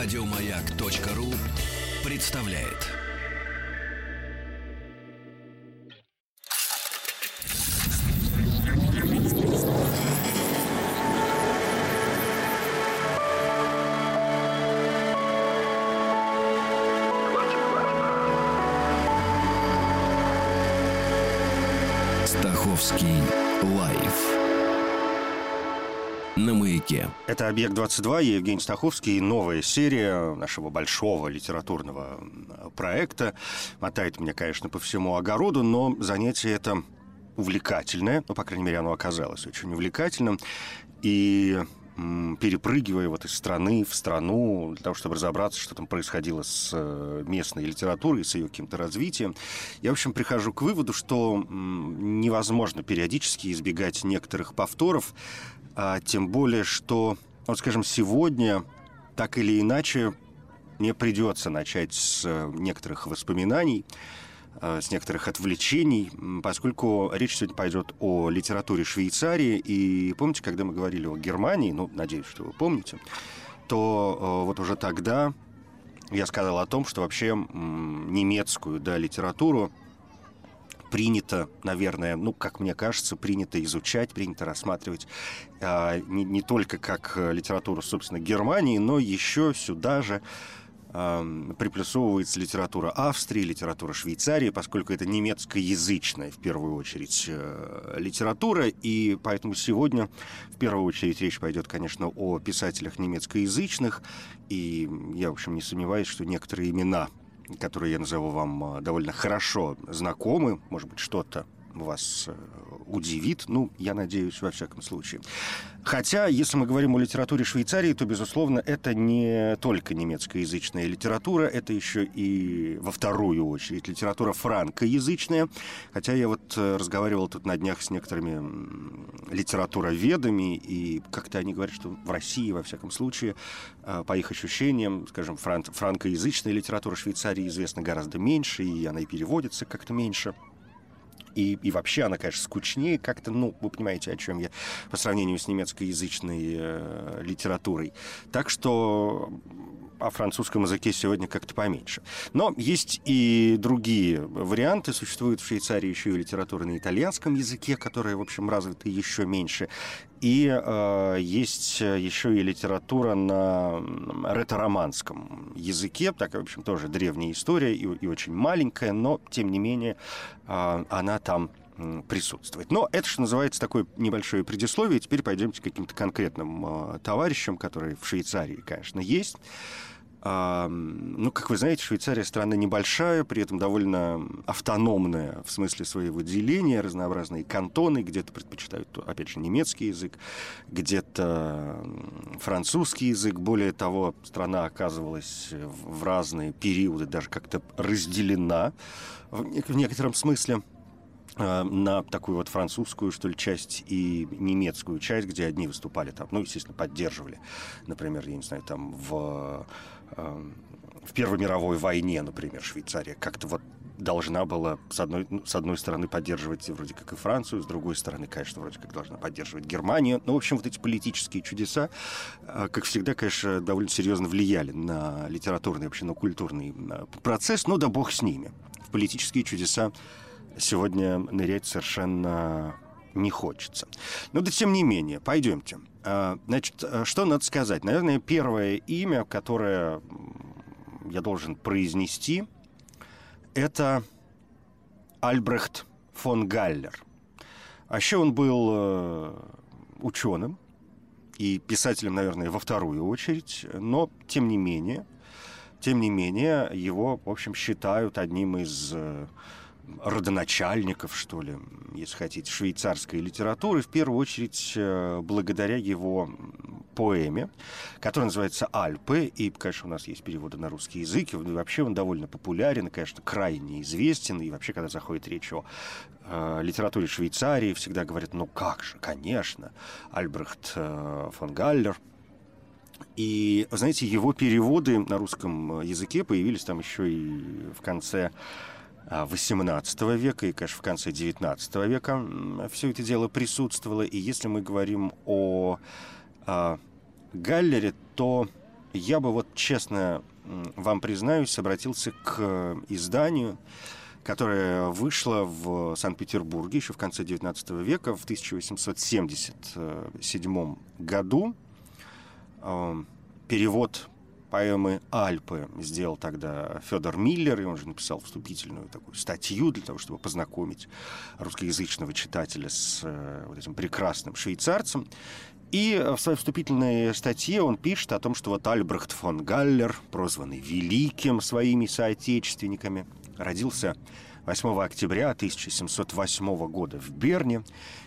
Радиомаяк.ру представляет. Стаховский на маяке. Это «Объект-22», я Евгений Стаховский. Новая серия нашего большого литературного проекта. Мотает меня, конечно, по всему огороду, но занятие это увлекательное. Ну, по крайней мере, оно оказалось очень увлекательным. И перепрыгивая вот из страны в страну, для того, чтобы разобраться, что там происходило с э, местной литературой, с ее каким-то развитием, я, в общем, прихожу к выводу, что невозможно периодически избегать некоторых повторов, а, тем более, что, вот скажем, сегодня так или иначе мне придется начать с э, некоторых воспоминаний, э, с некоторых отвлечений, поскольку речь сегодня пойдет о литературе Швейцарии. И помните, когда мы говорили о Германии, ну, надеюсь, что вы помните, то э, вот уже тогда я сказал о том, что вообще немецкую да, литературу принято, наверное, ну, как мне кажется, принято изучать, принято рассматривать э, не, не только как э, литературу, собственно, Германии, но еще сюда же э, приплюсовывается литература Австрии, литература Швейцарии, поскольку это немецкоязычная, в первую очередь, э, литература, и поэтому сегодня, в первую очередь, речь пойдет, конечно, о писателях немецкоязычных, и я, в общем, не сомневаюсь, что некоторые имена которые я назову вам а, довольно хорошо знакомы, может быть, что-то вас э, удивит. Ну, я надеюсь, во всяком случае. Хотя, если мы говорим о литературе Швейцарии, то, безусловно, это не только немецкоязычная литература, это еще и во вторую очередь литература франкоязычная. Хотя я вот э, разговаривал тут на днях с некоторыми литературоведами, и как-то они говорят, что в России, во всяком случае, э, по их ощущениям, скажем, фран- франкоязычная литература Швейцарии известна гораздо меньше, и она и переводится как-то меньше и, и вообще она, конечно, скучнее как-то, ну, вы понимаете, о чем я, по сравнению с немецкоязычной э, литературой. Так что о французском языке сегодня как-то поменьше. Но есть и другие варианты. Существует в Швейцарии еще и литература на итальянском языке, которая, в общем, развита еще меньше. И э, есть еще и литература на ретро-романском языке. Такая, в общем, тоже древняя история и, и очень маленькая, но, тем не менее, э, она там присутствовать. Но это, что называется, такое небольшое предисловие. Теперь пойдемте к каким-то конкретным э, товарищам, которые в Швейцарии, конечно, есть. Ну, как вы знаете, Швейцария страна небольшая, при этом довольно автономная в смысле своего деления, разнообразные кантоны, где-то предпочитают, опять же, немецкий язык, где-то французский язык. Более того, страна оказывалась в разные периоды даже как-то разделена в некотором смысле. Э, на такую вот французскую, что ли, часть и немецкую часть, где одни выступали там, ну, естественно, поддерживали, например, я не знаю, там в, в Первой мировой войне, например, Швейцария как-то вот должна была, с одной, ну, с одной стороны, поддерживать вроде как и Францию, с другой стороны, конечно, вроде как должна поддерживать Германию. Ну, в общем, вот эти политические чудеса, э, как всегда, конечно, довольно серьезно влияли на литературный, вообще на культурный процесс, но да бог с ними. В политические чудеса сегодня нырять совершенно не хочется. Но да тем не менее, пойдемте. А, значит, а, что надо сказать? Наверное, первое имя, которое я должен произнести, это Альбрехт фон Галлер. А еще он был э, ученым и писателем, наверное, во вторую очередь, но тем не менее, тем не менее, его, в общем, считают одним из э, родоначальников, что ли, если хотите, швейцарской литературы, в первую очередь э, благодаря его поэме, которая называется «Альпы», и, конечно, у нас есть переводы на русский язык, и вообще он довольно популярен, и, конечно, крайне известен, и вообще, когда заходит речь о э, литературе Швейцарии, всегда говорят, ну как же, конечно, Альбрехт э, фон Галлер – и, знаете, его переводы на русском языке появились там еще и в конце XVIII века и, конечно, в конце XIX века все это дело присутствовало. И если мы говорим о, о Галлере, то я бы вот честно вам признаюсь, обратился к изданию, которое вышло в Санкт-Петербурге еще в конце XIX века, в 1877 году. Эм, перевод поэмы «Альпы» сделал тогда Федор Миллер, и он же написал вступительную такую статью для того, чтобы познакомить русскоязычного читателя с э, вот этим прекрасным швейцарцем. И в своей вступительной статье он пишет о том, что вот Альбрехт фон Галлер, прозванный Великим своими соотечественниками, родился 8 октября 1708 года в Берне,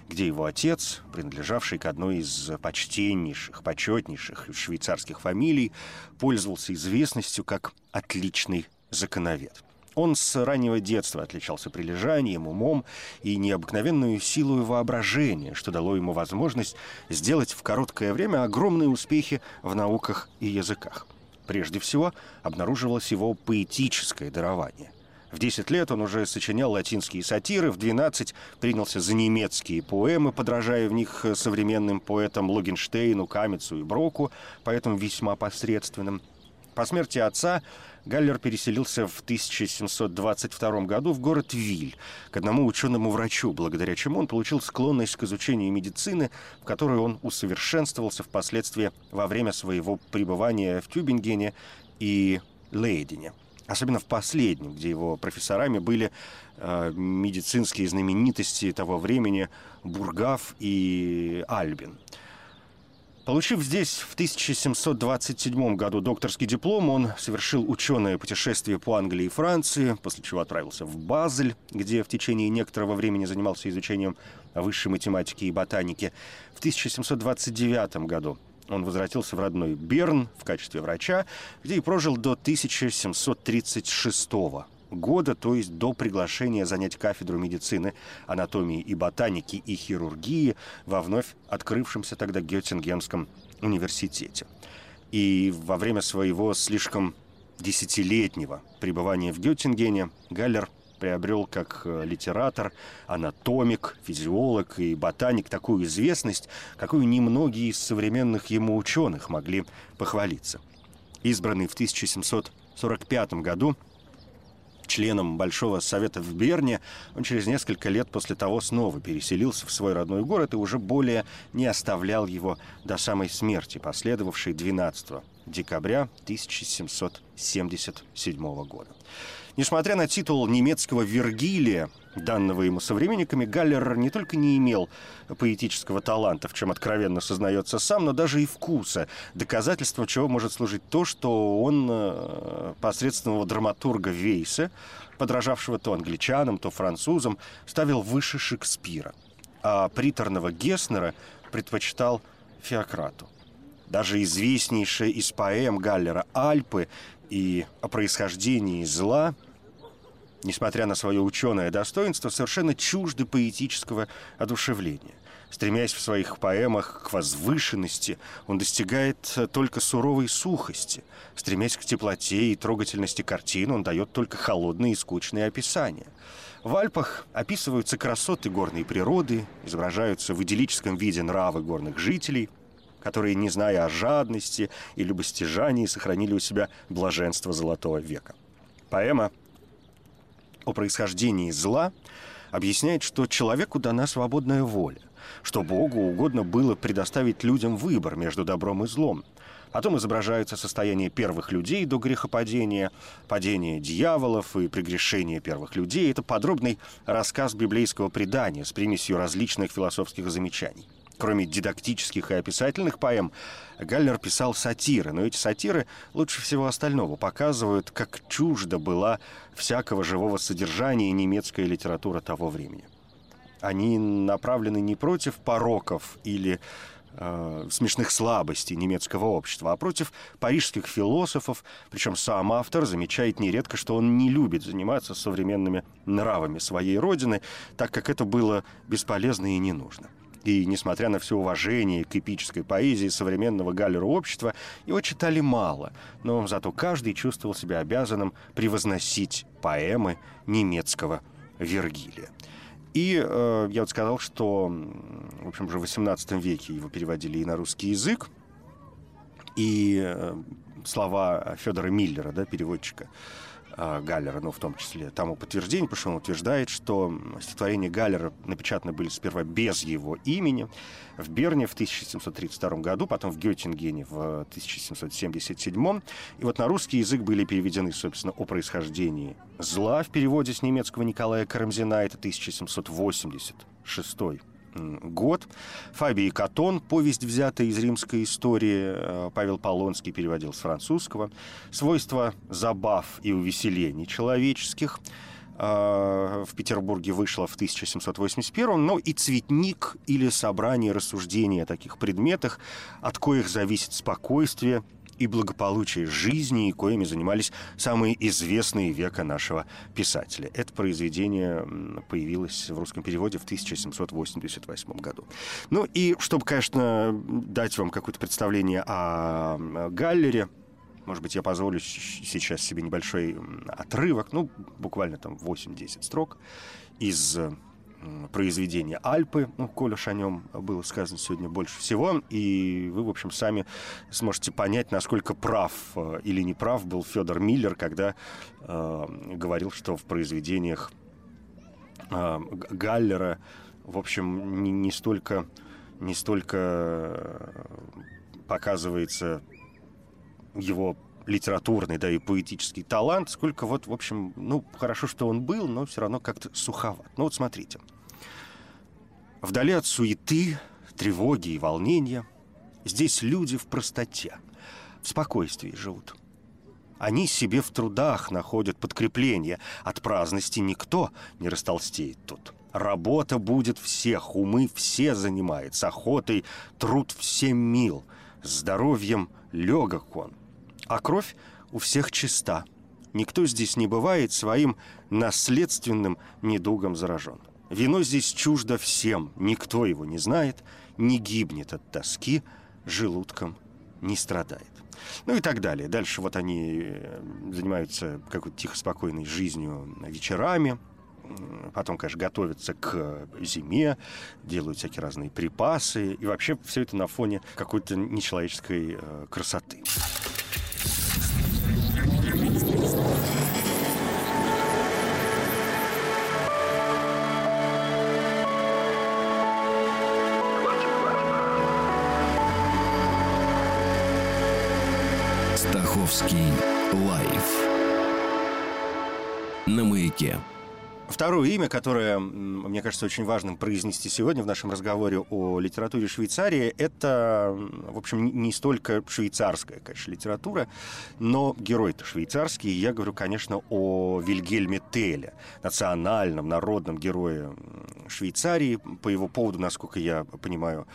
где его отец, принадлежавший к одной из почтеннейших, почетнейших швейцарских фамилий, пользовался известностью как «отличный законовед». Он с раннего детства отличался прилежанием, умом и необыкновенную силой воображения, что дало ему возможность сделать в короткое время огромные успехи в науках и языках. Прежде всего, обнаруживалось его поэтическое дарование. В 10 лет он уже сочинял латинские сатиры, в 12 принялся за немецкие поэмы, подражая в них современным поэтам Логенштейну, Камицу и Броку, поэтому весьма посредственным. По смерти отца Галлер переселился в 1722 году в город Виль к одному ученому-врачу, благодаря чему он получил склонность к изучению медицины, в которой он усовершенствовался впоследствии во время своего пребывания в Тюбингене и Лейдене. Особенно в последнем, где его профессорами были э, медицинские знаменитости того времени Бургав и Альбин – Получив здесь в 1727 году докторский диплом, он совершил ученое путешествие по Англии и Франции, после чего отправился в Базель, где в течение некоторого времени занимался изучением высшей математики и ботаники. В 1729 году он возвратился в родной Берн в качестве врача, где и прожил до 1736 года то есть до приглашения занять кафедру медицины, анатомии и ботаники и хирургии во вновь открывшемся тогда Геттингенском университете. И во время своего слишком десятилетнего пребывания в Геттингене Галлер приобрел как э, литератор, анатомик, физиолог и ботаник такую известность, какую немногие из современных ему ученых могли похвалиться. Избранный в 1745 году членом Большого Совета в Берне, он через несколько лет после того снова переселился в свой родной город и уже более не оставлял его до самой смерти, последовавшей 12 декабря 1777 года. Несмотря на титул немецкого Вергилия, данного ему современниками, Галлер не только не имел поэтического таланта, в чем откровенно сознается сам, но даже и вкуса, доказательством чего может служить то, что он э, посредственного драматурга Вейса, подражавшего то англичанам, то французам, ставил выше Шекспира, а приторного Геснера предпочитал Феократу. Даже известнейшая из поэм Галлера «Альпы» и о происхождении зла, несмотря на свое ученое достоинство, совершенно чужды поэтического одушевления. Стремясь в своих поэмах к возвышенности, он достигает только суровой сухости. Стремясь к теплоте и трогательности картин, он дает только холодные и скучные описания. В Альпах описываются красоты горной природы, изображаются в идиллическом виде нравы горных жителей – которые, не зная о жадности и любостяжании, сохранили у себя блаженство Золотого века. Поэма о происхождении зла объясняет, что человеку дана свободная воля, что Богу угодно было предоставить людям выбор между добром и злом. Потом изображается состояние первых людей до грехопадения, падение дьяволов и прегрешение первых людей. Это подробный рассказ библейского предания с примесью различных философских замечаний. Кроме дидактических и описательных поэм, Галлер писал сатиры, но эти сатиры лучше всего остального показывают, как чужда была всякого живого содержания немецкая литература того времени. Они направлены не против пороков или э, смешных слабостей немецкого общества, а против парижских философов, причем сам автор замечает нередко, что он не любит заниматься современными нравами своей родины, так как это было бесполезно и не нужно. И, несмотря на все уважение к эпической поэзии современного Галлера общества, его читали мало, но зато каждый чувствовал себя обязанным превозносить поэмы немецкого Вергилия. И э, я вот сказал, что, в общем, уже в XVIII веке его переводили и на русский язык, И слова Федора Миллера, да, переводчика, Галлера, ну, в том числе, тому подтверждение, потому что он утверждает, что стихотворения Галлера напечатаны были сперва без его имени в Берне в 1732 году, потом в Геттингене в 1777. И вот на русский язык были переведены, собственно, о происхождении зла в переводе с немецкого Николая Карамзина, это 1786 год. Фабий Катон, повесть, взятая из римской истории, э, Павел Полонский переводил с французского. Свойства забав и увеселений человеческих э, в Петербурге вышло в 1781, но и цветник или собрание рассуждений о таких предметах, от коих зависит спокойствие и благополучие жизни, и коими занимались самые известные века нашего писателя. Это произведение появилось в русском переводе в 1788 году. Ну и чтобы, конечно, дать вам какое-то представление о Галлере, может быть, я позволю сейчас себе небольшой отрывок, ну, буквально там 8-10 строк из произведение «Альпы», ну, коль уж о нем было сказано сегодня больше всего, и вы, в общем, сами сможете понять, насколько прав э, или не прав был Федор Миллер, когда э, говорил, что в произведениях э, Галлера, в общем, не, не столько не столько э, показывается его литературный, да, и поэтический талант, сколько вот, в общем, ну, хорошо, что он был, но все равно как-то суховат. Ну вот смотрите. Вдали от суеты, тревоги и волнения, здесь люди в простоте, в спокойствии живут. Они себе в трудах находят подкрепление. От праздности никто не растолстеет тут. Работа будет всех, умы все занимает, с охотой труд всем мил, здоровьем легок он, а кровь у всех чиста. Никто здесь не бывает своим наследственным недугом заражен. Вино здесь чуждо всем, никто его не знает, не гибнет от тоски, желудком не страдает. Ну и так далее. Дальше вот они э, занимаются какой-то тихо-спокойной жизнью вечерами, потом, конечно, готовятся к зиме, делают всякие разные припасы, и вообще все это на фоне какой-то нечеловеческой э, красоты. Стаховский лайф на маяке. Второе имя, которое, мне кажется, очень важным произнести сегодня в нашем разговоре о литературе Швейцарии, это, в общем, не столько швейцарская, конечно, литература, но герой-то швейцарский. Я говорю, конечно, о Вильгельме Теле, национальном, народном герое Швейцарии. По его поводу, насколько я понимаю,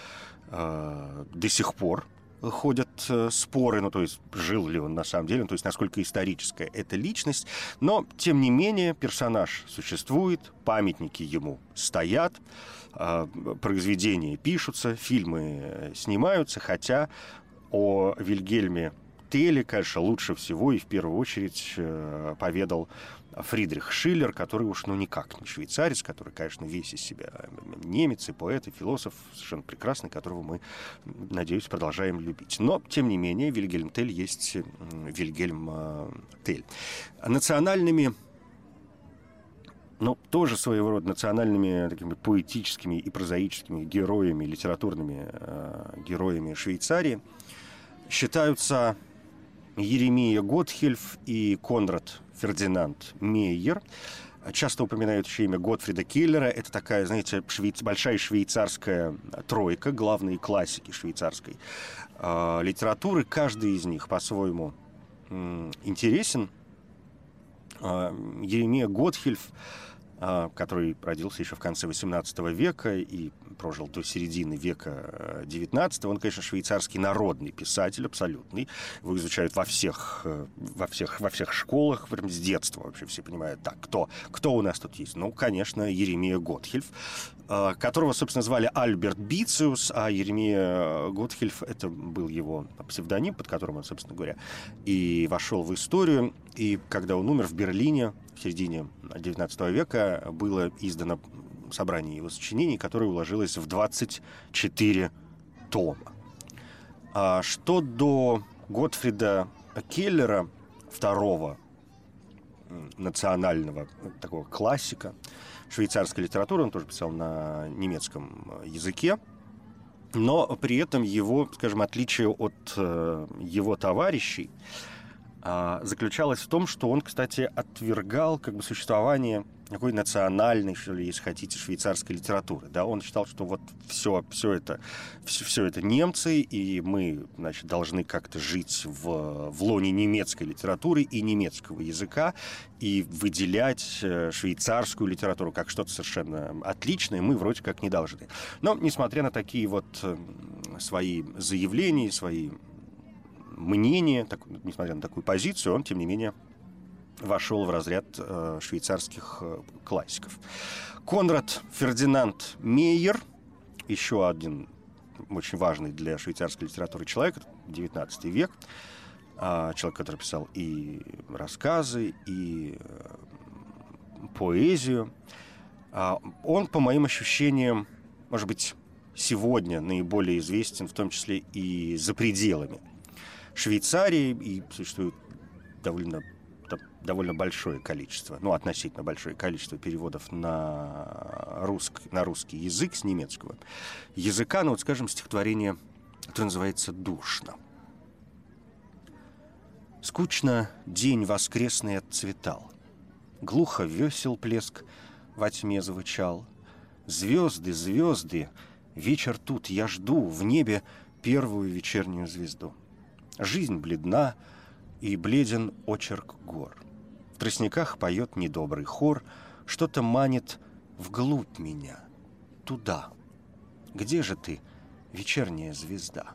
э, до сих пор ходят э, споры, ну, то есть жил ли он на самом деле, ну, то есть насколько историческая эта личность. Но, тем не менее, персонаж существует, памятники ему стоят, э, произведения пишутся, фильмы э, снимаются, хотя о Вильгельме Теле, конечно, лучше всего и в первую очередь поведал Фридрих Шиллер, который уж ну никак не швейцарец, который, конечно, весь из себя немец и поэт, и философ, совершенно прекрасный, которого мы, надеюсь, продолжаем любить. Но, тем не менее, Вильгельм Тель есть Вильгельм э, Тель. Национальными но тоже своего рода национальными такими поэтическими и прозаическими героями, литературными э, героями Швейцарии считаются Еремия Готхельф и Конрад Фердинанд Мейер. Часто упоминают еще имя Готфрида Киллера. Это такая, знаете, швейц... большая швейцарская тройка, главные классики швейцарской э, литературы. Каждый из них по-своему э, интересен. Э, Еремия Готхельф а, который родился еще в конце XVIII века и прожил до середины века XIX. Э, Он, конечно, швейцарский народный писатель, абсолютный. Его изучают во всех, э, во всех, во всех школах, прям с детства вообще все понимают. Так, кто, кто у нас тут есть? Ну, конечно, Еремия Готхельф, э, которого, собственно, звали Альберт Бициус, а Еремия Готхельф — это был его псевдоним, под которым он, собственно говоря, и вошел в историю. И когда он умер в Берлине в середине XIX века, было издано собрание его сочинений, которое уложилось в 24 тома. А что до Готфрида Келлера, второго национального такого классика швейцарской литературы, он тоже писал на немецком языке, но при этом его, скажем, отличие от э, его товарищей э, заключалось в том, что он, кстати, отвергал как бы существование такой национальной, что ли, если хотите, швейцарской литературы. Да? Он считал, что вот все, все, это, все, все это немцы, и мы значит, должны как-то жить в, в лоне немецкой литературы и немецкого языка, и выделять э, швейцарскую литературу как что-то совершенно отличное мы вроде как не должны. Но, несмотря на такие вот э, свои заявления, свои мнения, так, несмотря на такую позицию, он, тем не менее, вошел в разряд э, швейцарских э, классиков. Конрад Фердинанд Мейер, еще один очень важный для швейцарской литературы человек, 19 век, э, человек, который писал и рассказы, и э, поэзию. Э, он, по моим ощущениям, может быть, сегодня наиболее известен, в том числе и за пределами Швейцарии, и существует довольно довольно большое количество, ну, относительно большое количество переводов на, русск, на русский язык с немецкого языка, ну, вот, скажем, стихотворение, которое называется «Душно». Скучно день воскресный отцветал, Глухо весел плеск во тьме звучал. Звезды, звезды, вечер тут, я жду В небе первую вечернюю звезду. Жизнь бледна, и бледен очерк гор. В тростниках поет недобрый хор, что-то манит вглубь меня, туда. Где же ты, вечерняя звезда?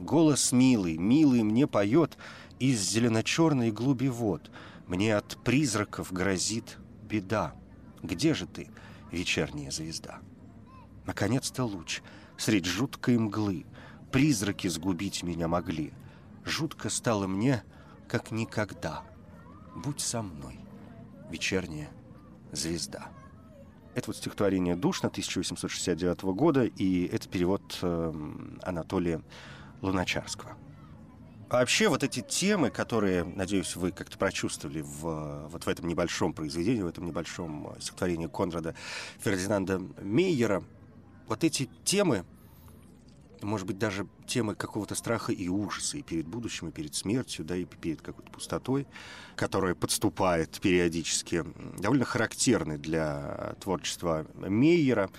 Голос милый, милый мне поет из зелено-черной глуби вод. Мне от призраков грозит беда. Где же ты, вечерняя звезда? Наконец-то луч, средь жуткой мглы, Призраки сгубить меня могли. Жутко стало мне, как никогда — «Будь со мной, вечерняя звезда». Это вот стихотворение «Душно» 1869 года, и это перевод э, Анатолия Луначарского. А вообще вот эти темы, которые, надеюсь, вы как-то прочувствовали в, вот в этом небольшом произведении, в этом небольшом стихотворении Конрада Фердинанда Мейера, вот эти темы, может быть, даже темы какого-то страха и ужаса и перед будущим, и перед смертью, да, и перед какой-то пустотой, которая подступает периодически, довольно характерны для творчества Мейера.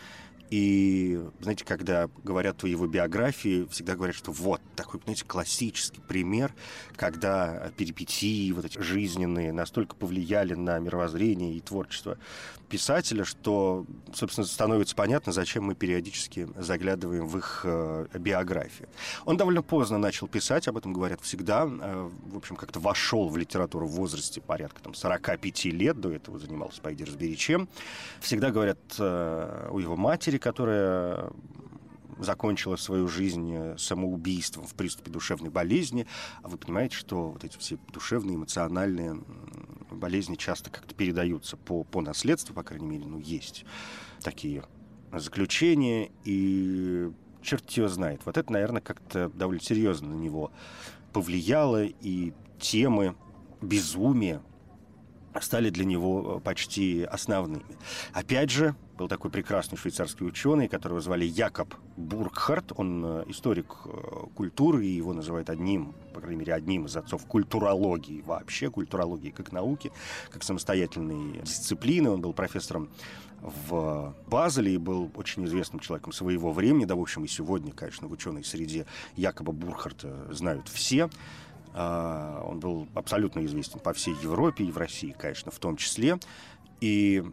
И, знаете, когда говорят о его биографии, всегда говорят, что вот такой, знаете, классический пример, когда перипетии вот эти жизненные настолько повлияли на мировоззрение и творчество писателя, что, собственно, становится понятно, зачем мы периодически заглядываем в их э, биографии. Он довольно поздно начал писать, об этом говорят всегда. Э, в общем, как-то вошел в литературу в возрасте порядка там, 45 лет, до этого занимался «Пойди разбери чем». Всегда говорят э, у его матери, которая закончила свою жизнь э, самоубийством в приступе душевной болезни. А вы понимаете, что вот эти все душевные, эмоциональные болезни часто как-то передаются по, по наследству, по крайней мере, ну, есть такие заключения, и черт его знает. Вот это, наверное, как-то довольно серьезно на него повлияло, и темы безумия стали для него э, почти основными. Опять же, был такой прекрасный швейцарский ученый, которого звали Якоб Бургхарт. Он э, историк э, культуры, и его называют одним, по крайней мере, одним из отцов культурологии вообще, культурологии как науки, как самостоятельной дисциплины. Он был профессором в Базеле и был очень известным человеком своего времени. Да, в общем, и сегодня, конечно, в ученой среде Якоба Бурхарта знают все. А, он был абсолютно известен по всей Европе и в России, конечно, в том числе. И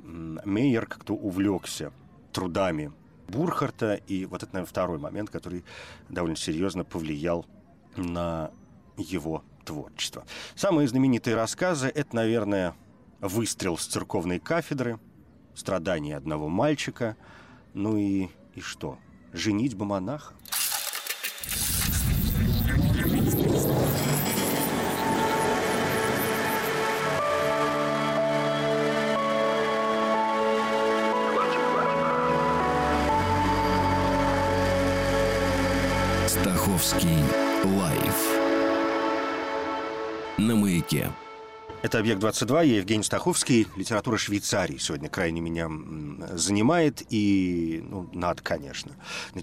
Мейер как-то увлекся трудами Бурхарта, и вот это, наверное, второй момент, который довольно серьезно повлиял на его творчество. Самые знаменитые рассказы — это, наверное, «Выстрел с церковной кафедры», «Страдания одного мальчика», ну и, и что? «Женитьба монаха». Стаховский лайф на маяке. Это «Объект-22», я Евгений Стаховский. Литература Швейцарии сегодня крайне меня занимает. И, ну, надо, конечно.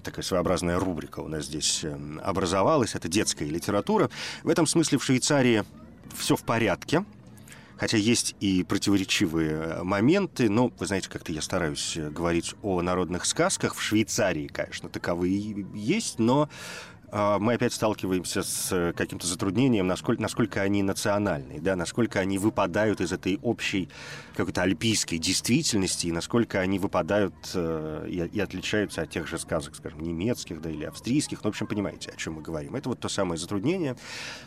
Такая своеобразная рубрика у нас здесь эм, образовалась. Это детская литература. В этом смысле в Швейцарии все в порядке. Хотя есть и противоречивые э, моменты, но, вы знаете, как-то я стараюсь э, говорить о народных сказках. В Швейцарии, конечно, таковые есть, но мы опять сталкиваемся с э, каким-то затруднением, насколько, насколько они национальные, да, насколько они выпадают из этой общей какой-то альпийской действительности, и насколько они выпадают э, и, и отличаются от тех же сказок, скажем, немецких, да, или австрийских. Ну, в общем, понимаете, о чем мы говорим. Это вот то самое затруднение.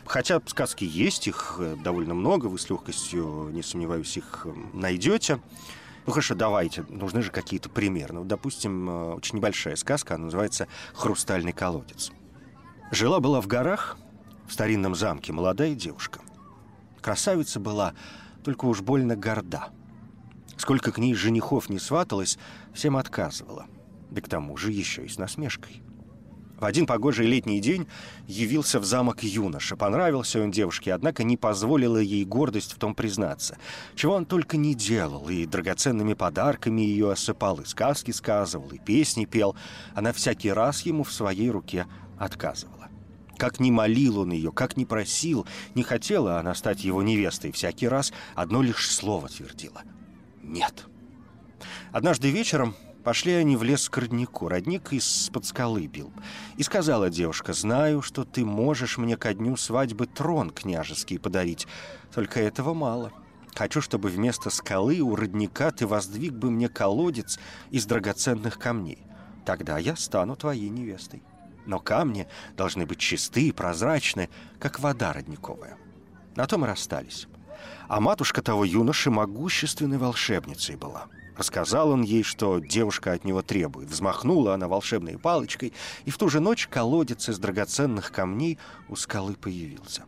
Хотя сказки есть, их э, довольно много, вы с легкостью, не сомневаюсь, их э, найдете. Ну хорошо, давайте, нужны же какие-то примеры. Ну, допустим, очень небольшая сказка, она называется «Хрустальный колодец». Жила-была в горах, в старинном замке, молодая девушка. Красавица была, только уж больно горда. Сколько к ней женихов не сваталось, всем отказывала. Да к тому же еще и с насмешкой. В один погожий летний день явился в замок юноша. Понравился он девушке, однако не позволила ей гордость в том признаться. Чего он только не делал, и драгоценными подарками ее осыпал, и сказки сказывал, и песни пел. Она всякий раз ему в своей руке отказывала. Как ни молил он ее, как ни просил, не хотела она стать его невестой. Всякий раз одно лишь слово твердила. «Нет». Однажды вечером пошли они в лес к роднику. Родник из-под скалы бил. И сказала девушка, «Знаю, что ты можешь мне ко дню свадьбы трон княжеский подарить. Только этого мало. Хочу, чтобы вместо скалы у родника ты воздвиг бы мне колодец из драгоценных камней. Тогда я стану твоей невестой». Но камни должны быть чисты и прозрачны, как вода родниковая. На том и расстались. А матушка того юноши могущественной волшебницей была. Рассказал он ей, что девушка от него требует. Взмахнула она волшебной палочкой, и в ту же ночь колодец из драгоценных камней у скалы появился.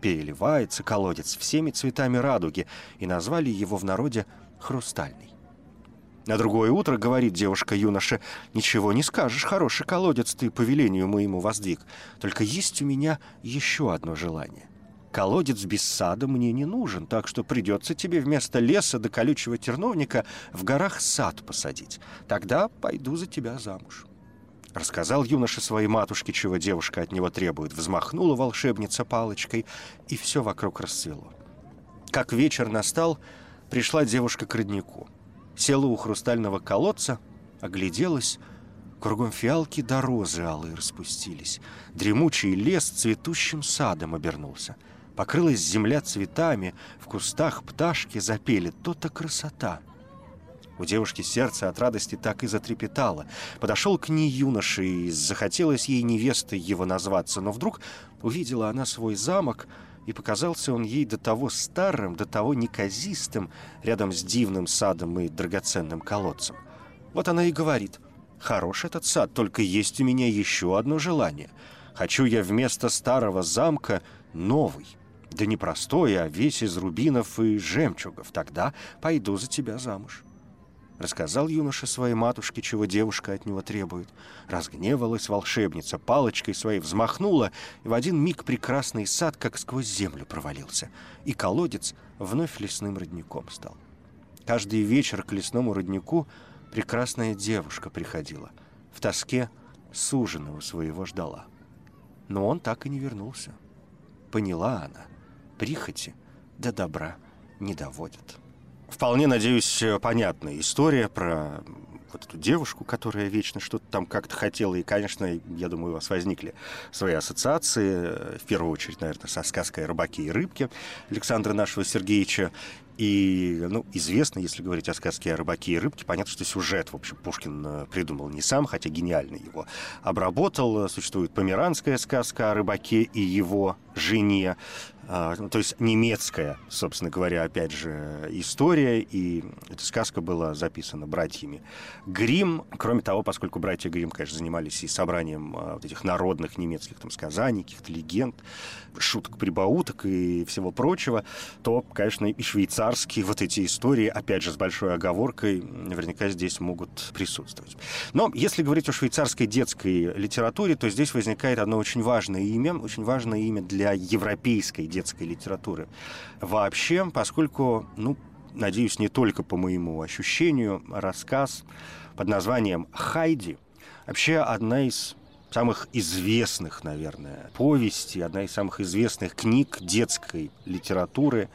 Переливается колодец всеми цветами радуги, и назвали его в народе «хрустальный». На другое утро говорит девушка юноше, «Ничего не скажешь, хороший колодец ты по велению моему воздвиг. Только есть у меня еще одно желание. Колодец без сада мне не нужен, так что придется тебе вместо леса до колючего терновника в горах сад посадить. Тогда пойду за тебя замуж». Рассказал юноша своей матушке, чего девушка от него требует. Взмахнула волшебница палочкой, и все вокруг расцвело. Как вечер настал, пришла девушка к роднику — Села у хрустального колодца, огляделась. Кругом фиалки до розы алые распустились. Дремучий лес цветущим садом обернулся. Покрылась земля цветами, в кустах пташки запели. То-то красота! У девушки сердце от радости так и затрепетало. Подошел к ней юноша, и захотелось ей невестой его назваться, но вдруг увидела она свой замок — и показался он ей до того старым, до того неказистым, рядом с дивным садом и драгоценным колодцем. Вот она и говорит, «Хорош этот сад, только есть у меня еще одно желание. Хочу я вместо старого замка новый, да не простой, а весь из рубинов и жемчугов. Тогда пойду за тебя замуж». Рассказал юноша своей матушке, чего девушка от него требует. Разгневалась волшебница, палочкой своей взмахнула, и в один миг прекрасный сад как сквозь землю провалился, и колодец вновь лесным родником стал. Каждый вечер к лесному роднику прекрасная девушка приходила. В тоске суженого своего ждала. Но он так и не вернулся. Поняла она, прихоти до добра не доводят. Вполне, надеюсь, понятная история про вот эту девушку, которая вечно что-то там как-то хотела. И, конечно, я думаю, у вас возникли свои ассоциации. В первую очередь, наверное, со сказкой «Рыбаки и рыбки» Александра нашего Сергеевича. И, ну, известно, если говорить о сказке о рыбаке и рыбке, понятно, что сюжет, в общем, Пушкин э, придумал не сам, хотя гениально его обработал. Существует померанская сказка о рыбаке и его жене. А, ну, то есть немецкая, собственно говоря, опять же, история, и эта сказка была записана братьями Грим. Кроме того, поскольку братья Грим, конечно, занимались и собранием а, вот этих народных немецких там сказаний, каких-то легенд, шуток, прибауток и всего прочего, то, конечно, и швейцарские вот эти истории, опять же, с большой оговоркой, наверняка здесь могут присутствовать. Но если говорить о швейцарской детской литературе, то здесь возникает одно очень важное имя, очень важное имя для европейской детской литературы вообще, поскольку, ну, надеюсь, не только по моему ощущению, рассказ под названием «Хайди» вообще одна из самых известных, наверное, повестей, одна из самых известных книг детской литературы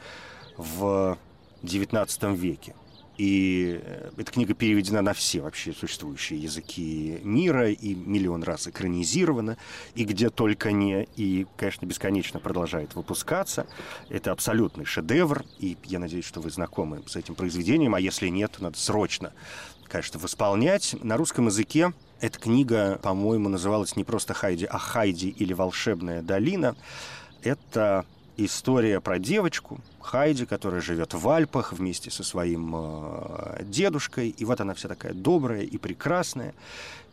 в XIX веке. И э, эта книга переведена на все вообще существующие языки мира и миллион раз экранизирована, и где только не, и, конечно, бесконечно продолжает выпускаться. Это абсолютный шедевр, и я надеюсь, что вы знакомы с этим произведением, а если нет, то надо срочно, конечно, восполнять. На русском языке эта книга, по-моему, называлась не просто «Хайди», а «Хайди» или «Волшебная долина». Это история про девочку Хайди, которая живет в Альпах вместе со своим э, дедушкой. И вот она вся такая добрая и прекрасная.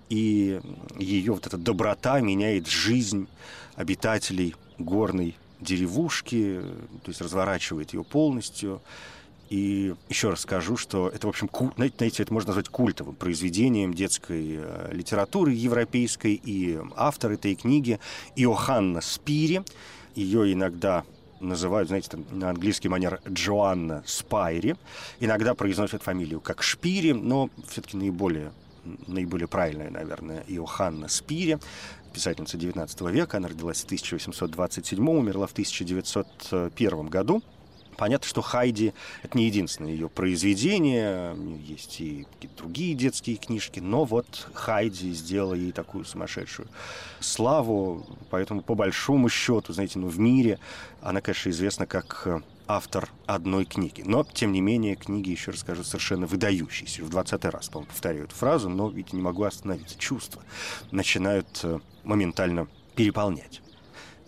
И ее вот эта доброта меняет жизнь обитателей горной деревушки, то есть разворачивает ее полностью. И еще раз скажу, что это, в общем, куль, знаете, это можно назвать культовым произведением детской э, литературы европейской. И автор этой книги Иоханна Спири. Ее иногда называют, знаете, там, на английский манер Джоанна Спайри. Иногда произносят фамилию как Шпири, но все-таки наиболее, наиболее правильная, наверное, Иоханна Спири писательница XIX века. Она родилась в 1827, умерла в 1901 году. Понятно, что Хайди — это не единственное ее произведение, есть и какие-то другие детские книжки, но вот Хайди сделала ей такую сумасшедшую славу, поэтому по большому счету, знаете, ну в мире она, конечно, известна как автор одной книги. Но, тем не менее, книги, еще раз скажу, совершенно выдающиеся. В 20 раз, по-моему, повторяю эту фразу, но ведь не могу остановиться. Чувства начинают э, моментально переполнять.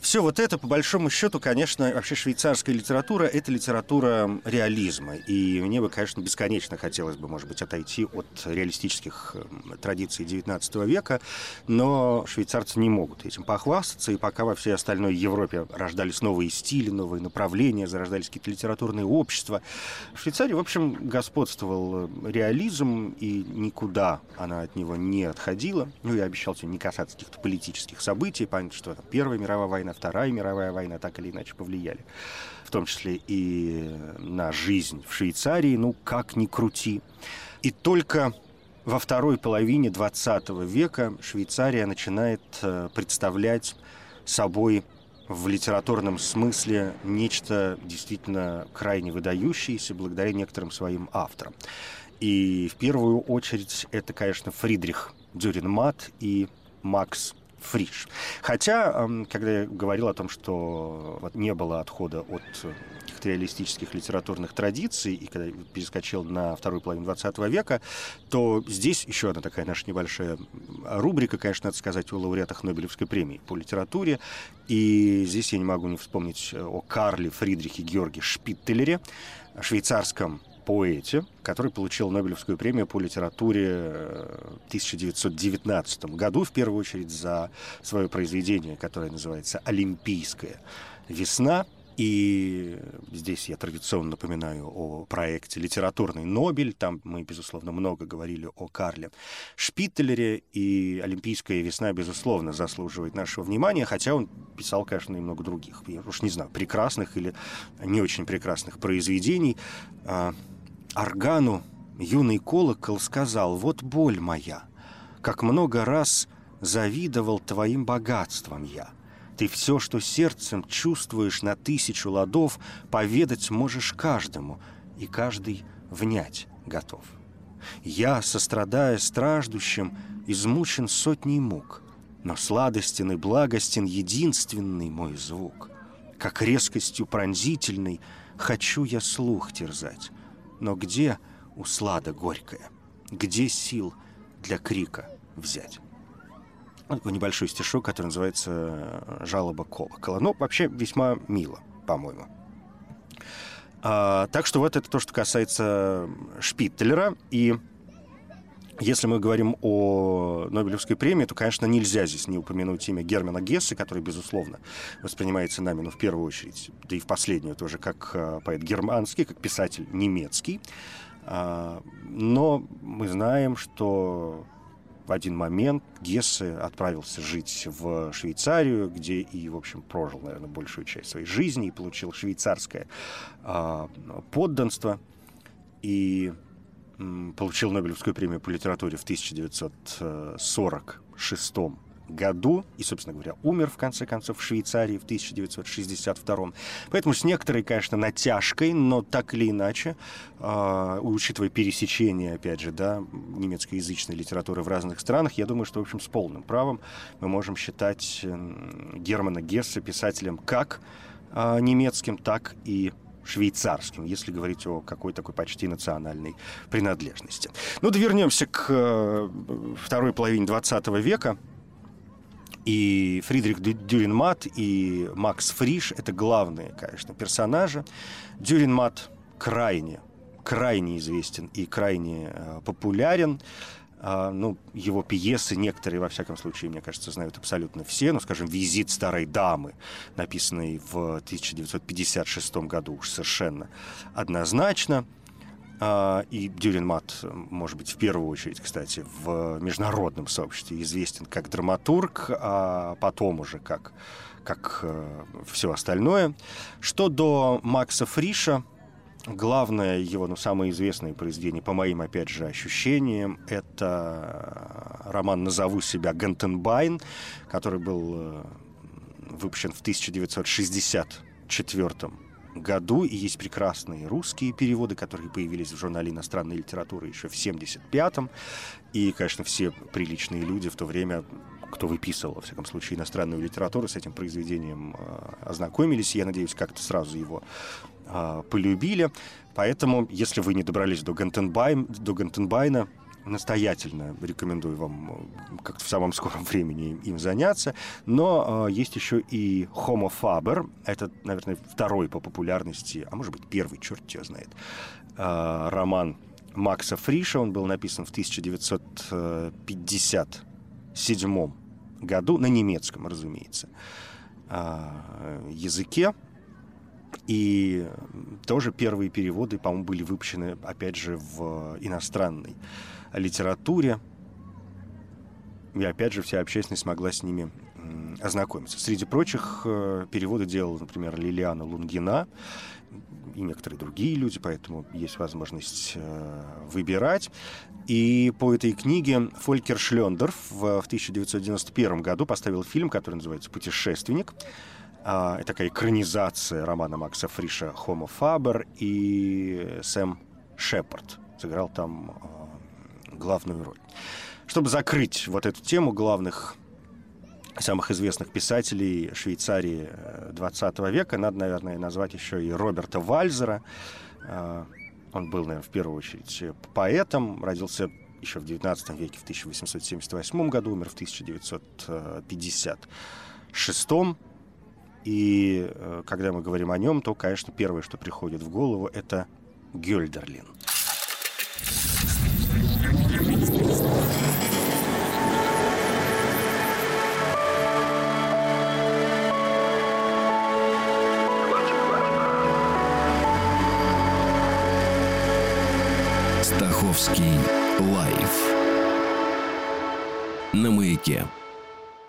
Все вот это, по большому счету, конечно, вообще швейцарская литература – это литература реализма. И мне бы, конечно, бесконечно хотелось бы, может быть, отойти от реалистических традиций XIX века, но швейцарцы не могут этим похвастаться, и пока во всей остальной Европе рождались новые стили, новые направления, зарождались какие-то литературные общества, в Швейцарии, в общем, господствовал реализм, и никуда она от него не отходила. Ну, я обещал тебе не касаться каких-то политических событий, понятно, что там Первая мировая война, Вторая мировая война так или иначе повлияли, в том числе и на жизнь в Швейцарии, ну, как ни крути. И только во второй половине 20 века Швейцария начинает э, представлять собой в литературном смысле нечто действительно крайне выдающееся благодаря некоторым своим авторам. И в первую очередь это, конечно, Фридрих Дюринмат и Макс Фриш. Хотя, когда я говорил о том, что вот не было отхода от каких-то реалистических литературных традиций, и когда я перескочил на вторую половину 20 века, то здесь еще одна такая наша небольшая рубрика, конечно, надо сказать, о лауреатах Нобелевской премии по литературе. И здесь я не могу не вспомнить о Карле Фридрихе Георге Шпиттелере, швейцарском поэте, который получил Нобелевскую премию по литературе в 1919 году, в первую очередь за свое произведение, которое называется «Олимпийская весна». И здесь я традиционно напоминаю о проекте «Литературный Нобель». Там мы, безусловно, много говорили о Карле Шпиттелере. И «Олимпийская весна», безусловно, заслуживает нашего внимания, хотя он писал, конечно, и много других, я уж не знаю, прекрасных или не очень прекрасных произведений. Органу юный колокол сказал, «Вот боль моя, как много раз завидовал твоим богатством я. Ты все, что сердцем чувствуешь на тысячу ладов, поведать можешь каждому, и каждый внять готов. Я, сострадая страждущим, измучен сотней мук, но сладостен и благостен единственный мой звук. Как резкостью пронзительной хочу я слух терзать, но где услада горькая? Где сил для крика взять? Вот такой небольшой стишок, который называется «Жалоба колокола». Но вообще весьма мило по-моему. А, так что вот это то, что касается Шпиттелера. И если мы говорим о Нобелевской премии, то, конечно, нельзя здесь не упомянуть имя Германа Гесса, который, безусловно, воспринимается нами, ну, в первую очередь, да и в последнюю тоже, как э, поэт германский, как писатель немецкий. А, но мы знаем, что в один момент Гессе отправился жить в Швейцарию, где и, в общем, прожил, наверное, большую часть своей жизни и получил швейцарское э, подданство. И получил Нобелевскую премию по литературе в 1946 году и, собственно говоря, умер, в конце концов, в Швейцарии в 1962 Поэтому с некоторой, конечно, натяжкой, но так или иначе, э, учитывая пересечение, опять же, да, немецкоязычной литературы в разных странах, я думаю, что, в общем, с полным правом мы можем считать Германа Гесса писателем как э, немецким, так и швейцарским, если говорить о какой такой почти национальной принадлежности. Ну да вернемся к э, второй половине 20 века. И Фридрих Дюринмат, и Макс Фриш – это главные, конечно, персонажи. Дюринмат крайне, крайне известен и крайне э, популярен. А, ну, его пьесы некоторые, во всяком случае, мне кажется, знают абсолютно все. Ну, скажем, «Визит старой дамы», написанный в 1956 году, уж совершенно однозначно – а, и Дюринмат, может быть, в первую очередь, кстати, в международном сообществе известен как драматург, а потом уже как, как э, все остальное. Что до Макса Фриша, главное его, ну, самое известное произведение, по моим, опять же, ощущениям, это роман «Назову себя Гантенбайн», который был э, выпущен в 1964 году, и есть прекрасные русские переводы, которые появились в журнале иностранной литературы еще в 75-м. И, конечно, все приличные люди в то время кто выписывал, во всяком случае, иностранную литературу, с этим произведением э, ознакомились. Я надеюсь, как-то сразу его э, полюбили. Поэтому, если вы не добрались до, Гантенбайн, до Гантенбайна, настоятельно рекомендую вам э, как-то в самом скором времени им заняться. Но э, есть еще и Homo Faber. Это, наверное, второй по популярности, а может быть, первый, черт тебя знает, э, роман Макса Фриша. Он был написан в 1957 году, на немецком, разумеется, э, языке. И тоже первые переводы, по-моему, были выпущены, опять же, в иностранной литературе. И опять же, вся общественность смогла с ними ознакомиться. Среди прочих э, переводы делала, например, Лилиана Лунгина и некоторые другие люди, поэтому есть возможность э, выбирать. И по этой книге Фолькер Шлендерф в 1991 году поставил фильм, который называется «Путешественник». А, это такая экранизация романа Макса Фриша «Homo Faber», и Сэм Шепард сыграл там главную роль. Чтобы закрыть вот эту тему главных самых известных писателей Швейцарии 20 э, века, надо, наверное, назвать еще и Роберта Вальзера. Э, он был, наверное, в первую очередь поэтом, родился еще в 19 веке, в 1878 году, умер в 1956. И э, когда мы говорим о нем, то, конечно, первое, что приходит в голову, это Гюльдерлин. На маяке.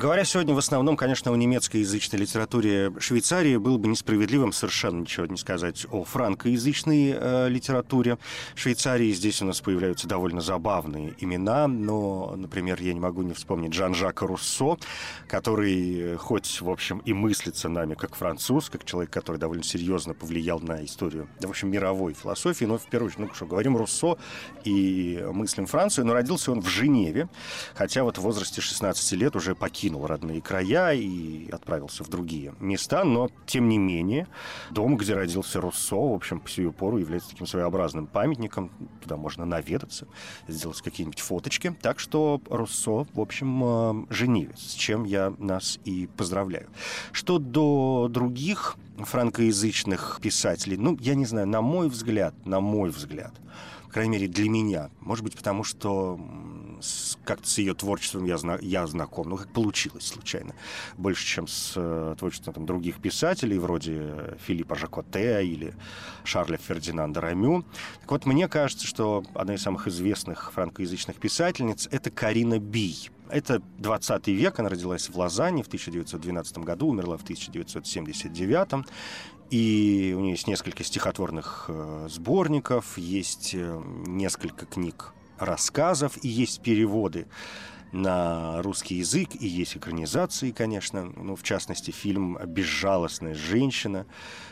Говоря сегодня в основном, конечно, о немецкоязычной литературе Швейцарии, было бы несправедливым совершенно ничего не сказать о франкоязычной э, литературе Швейцарии. Здесь у нас появляются довольно забавные имена, но, например, я не могу не вспомнить Жан-Жака Руссо, который хоть, в общем, и мыслится нами как француз, как человек, который довольно серьезно повлиял на историю, да, в общем, мировой философии, но в первую очередь, ну что, говорим Руссо и мыслим Францию, но родился он в Женеве, хотя вот в возрасте 16 лет уже покинул покинул родные края и отправился в другие места, но, тем не менее, дом, где родился Руссо, в общем, по сию пору является таким своеобразным памятником. Туда можно наведаться, сделать какие-нибудь фоточки. Так что Руссо, в общем, э, женивец, с чем я нас и поздравляю. Что до других франкоязычных писателей, ну, я не знаю, на мой взгляд, на мой взгляд, по крайней мере, для меня. Может быть, потому что как-то с ее творчеством я, зна я знаком. Ну, как получилось случайно. Больше, чем с э, творчеством там, других писателей, вроде Филиппа Жакоте или Шарля Фердинанда Рамю. Так вот, мне кажется, что одна из самых известных франкоязычных писательниц — это Карина Бий. Это 20 век, она родилась в Лозанне в 1912 году, умерла в 1979. И у нее есть несколько стихотворных э, сборников, есть э, несколько книг рассказов, и есть переводы на русский язык, и есть экранизации, конечно. Ну, в частности, фильм «Безжалостная женщина»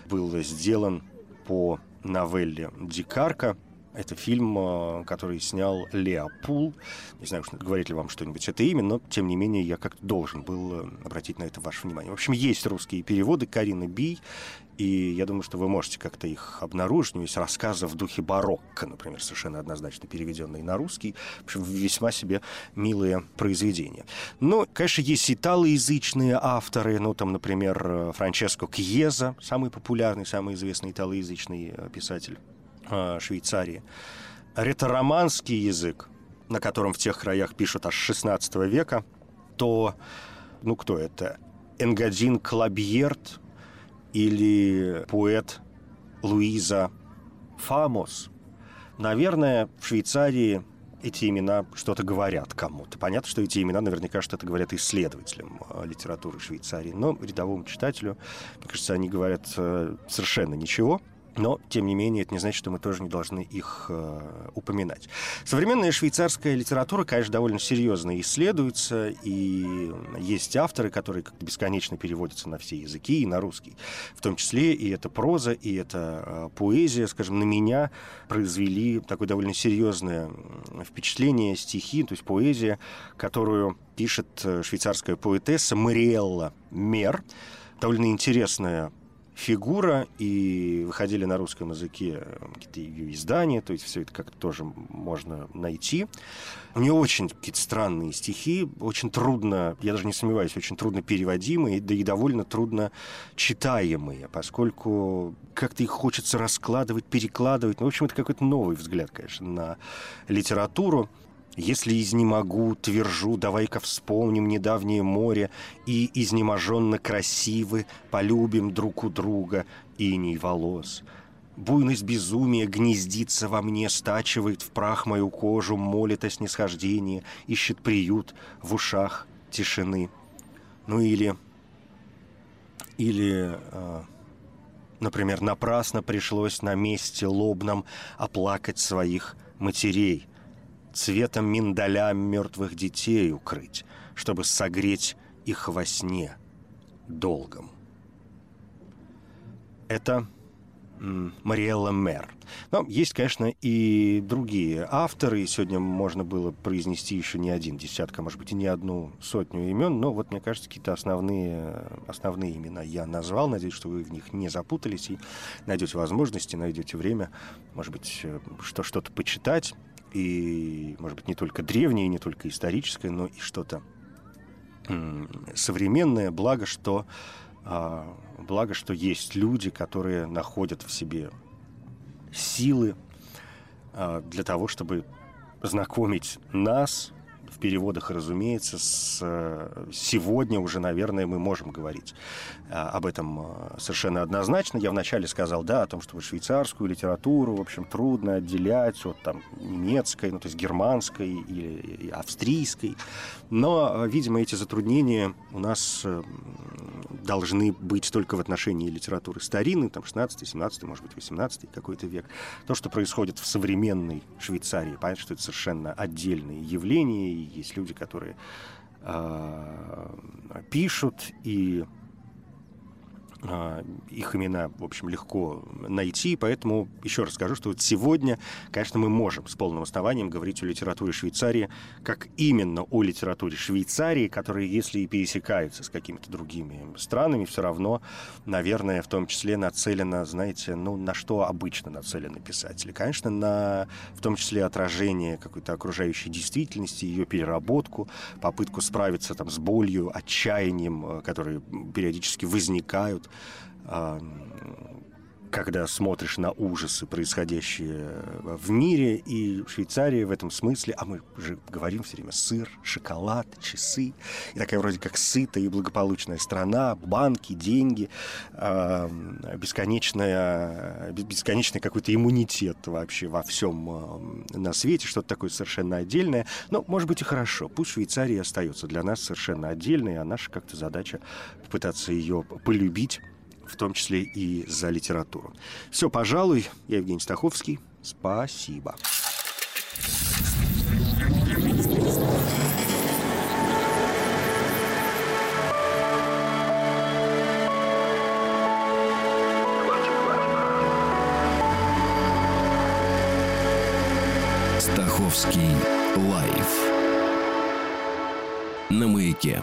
был сделан по новелле Дикарка. Это фильм, э, который снял Леопул. Не знаю, говорит ли вам что-нибудь это имя, но, тем не менее, я как-то должен был э, обратить на это ваше внимание. В общем, есть русские переводы Карины Бий и я думаю, что вы можете как-то их обнаружить. У есть рассказы в духе барокко, например, совершенно однозначно переведенные на русский. В общем, весьма себе милые произведения. Но, конечно, есть италоязычные авторы. Ну, там, например, Франческо Кьеза, самый популярный, самый известный италоязычный э, писатель э, Швейцарии. Ретороманский язык, на котором в тех краях пишут аж 16 века, то, ну, кто это? Энгадин Клабьерт, или поэт Луиза Фамос. Наверное, в Швейцарии эти имена что-то говорят кому-то. Понятно, что эти имена наверняка что-то говорят исследователям э, литературы Швейцарии, но рядовому читателю, мне кажется, они говорят э, совершенно ничего – но, тем не менее, это не значит, что мы тоже не должны их э, упоминать. Современная швейцарская литература, конечно, довольно серьезно исследуется, и есть авторы, которые как-то бесконечно переводятся на все языки, и на русский. В том числе и это проза, и это э, поэзия, скажем, на меня произвели такое довольно серьезное впечатление стихи, то есть поэзия, которую пишет э, швейцарская поэтесса Мариэлла Мер. Довольно интересная фигура, и выходили на русском языке э, какие-то ее издания, то есть все это как-то тоже можно найти. У нее очень какие-то странные стихи, очень трудно, я даже не сомневаюсь, очень трудно переводимые, да и довольно трудно читаемые, поскольку как-то их хочется раскладывать, перекладывать. Ну, в общем, это какой-то новый взгляд, конечно, на литературу. Если изнемогу, твержу, давай-ка вспомним недавнее море, И изнеможенно красивы, полюбим друг у друга иней волос. Буйность безумия гнездится во мне, стачивает в прах мою кожу, молит о снисхождении, ищет приют в ушах тишины. Ну или... Или... Э, например, напрасно пришлось на месте лобном оплакать своих матерей — цветом миндаля мертвых детей укрыть, чтобы согреть их во сне долгом. Это Мариэлла Мэр. Но есть, конечно, и другие авторы. Сегодня можно было произнести еще не один десятка, может быть, и не одну сотню имен. Но вот, мне кажется, какие-то основные, основные имена я назвал. Надеюсь, что вы в них не запутались и найдете возможности, найдете время, может быть, э, что, что-то почитать и, может быть, не только древнее, не только историческое, но и что-то современное. Благо, что, а, благо, что есть люди, которые находят в себе силы а, для того, чтобы знакомить нас в переводах, разумеется, с э, сегодня уже, наверное, мы можем говорить э, об этом э, совершенно однозначно. Я вначале сказал, да, о том, что швейцарскую литературу, в общем, трудно отделять от там немецкой, ну, то есть германской или австрийской. Но, видимо, эти затруднения у нас должны быть только в отношении литературы старинной, там 16 17 может быть, 18 какой-то век. То, что происходит в современной Швейцарии, понятно, что это совершенно отдельные явления, и есть люди, которые э, пишут и а, их имена, в общем, легко найти, поэтому еще раз скажу, что вот сегодня, конечно, мы можем с полным основанием говорить о литературе Швейцарии, как именно о литературе Швейцарии, которые, если и пересекаются с какими-то другими странами, все равно, наверное, в том числе нацелено, знаете, ну, на что обычно нацелены писатели. Конечно, на, в том числе, отражение какой-то окружающей действительности, ее переработку, попытку справиться там с болью, отчаянием, э, которые периодически возникают um, когда смотришь на ужасы, происходящие в мире, и Швейцария в этом смысле, а мы же говорим все время сыр, шоколад, часы, и такая вроде как сытая и благополучная страна, банки, деньги, бесконечная, бесконечный какой-то иммунитет вообще во всем на свете, что-то такое совершенно отдельное. Но, может быть, и хорошо. Пусть Швейцария остается для нас совершенно отдельной, а наша как-то задача попытаться ее полюбить в том числе и за литературу. Все, пожалуй. Я Евгений Стаховский. Спасибо. Стаховский лайф на маяке.